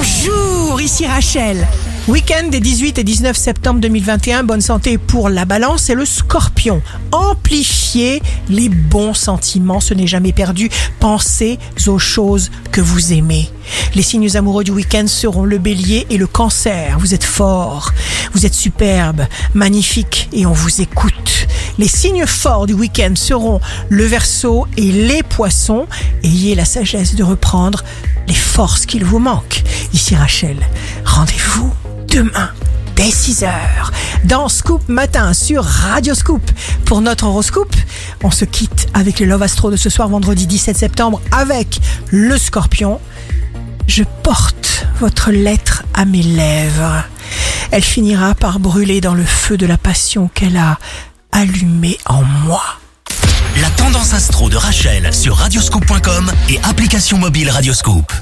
Bonjour, ici Rachel. Week-end des 18 et 19 septembre 2021, bonne santé pour la balance et le scorpion. Amplifiez les bons sentiments, ce n'est jamais perdu. Pensez aux choses que vous aimez. Les signes amoureux du week-end seront le bélier et le cancer. Vous êtes fort, vous êtes superbe, magnifique et on vous écoute. Les signes forts du week-end seront le verso et les poissons. Ayez la sagesse de reprendre les forces qu'il vous manque. Ici Rachel, rendez-vous demain dès 6h dans Scoop Matin sur Radio Scoop. Pour notre horoscope, on se quitte avec le Love Astro de ce soir vendredi 17 septembre avec le scorpion. Je porte votre lettre à mes lèvres. Elle finira par brûler dans le feu de la passion qu'elle a allumé en moi. La tendance astro de Rachel sur radioscope.com et application mobile Radioscope.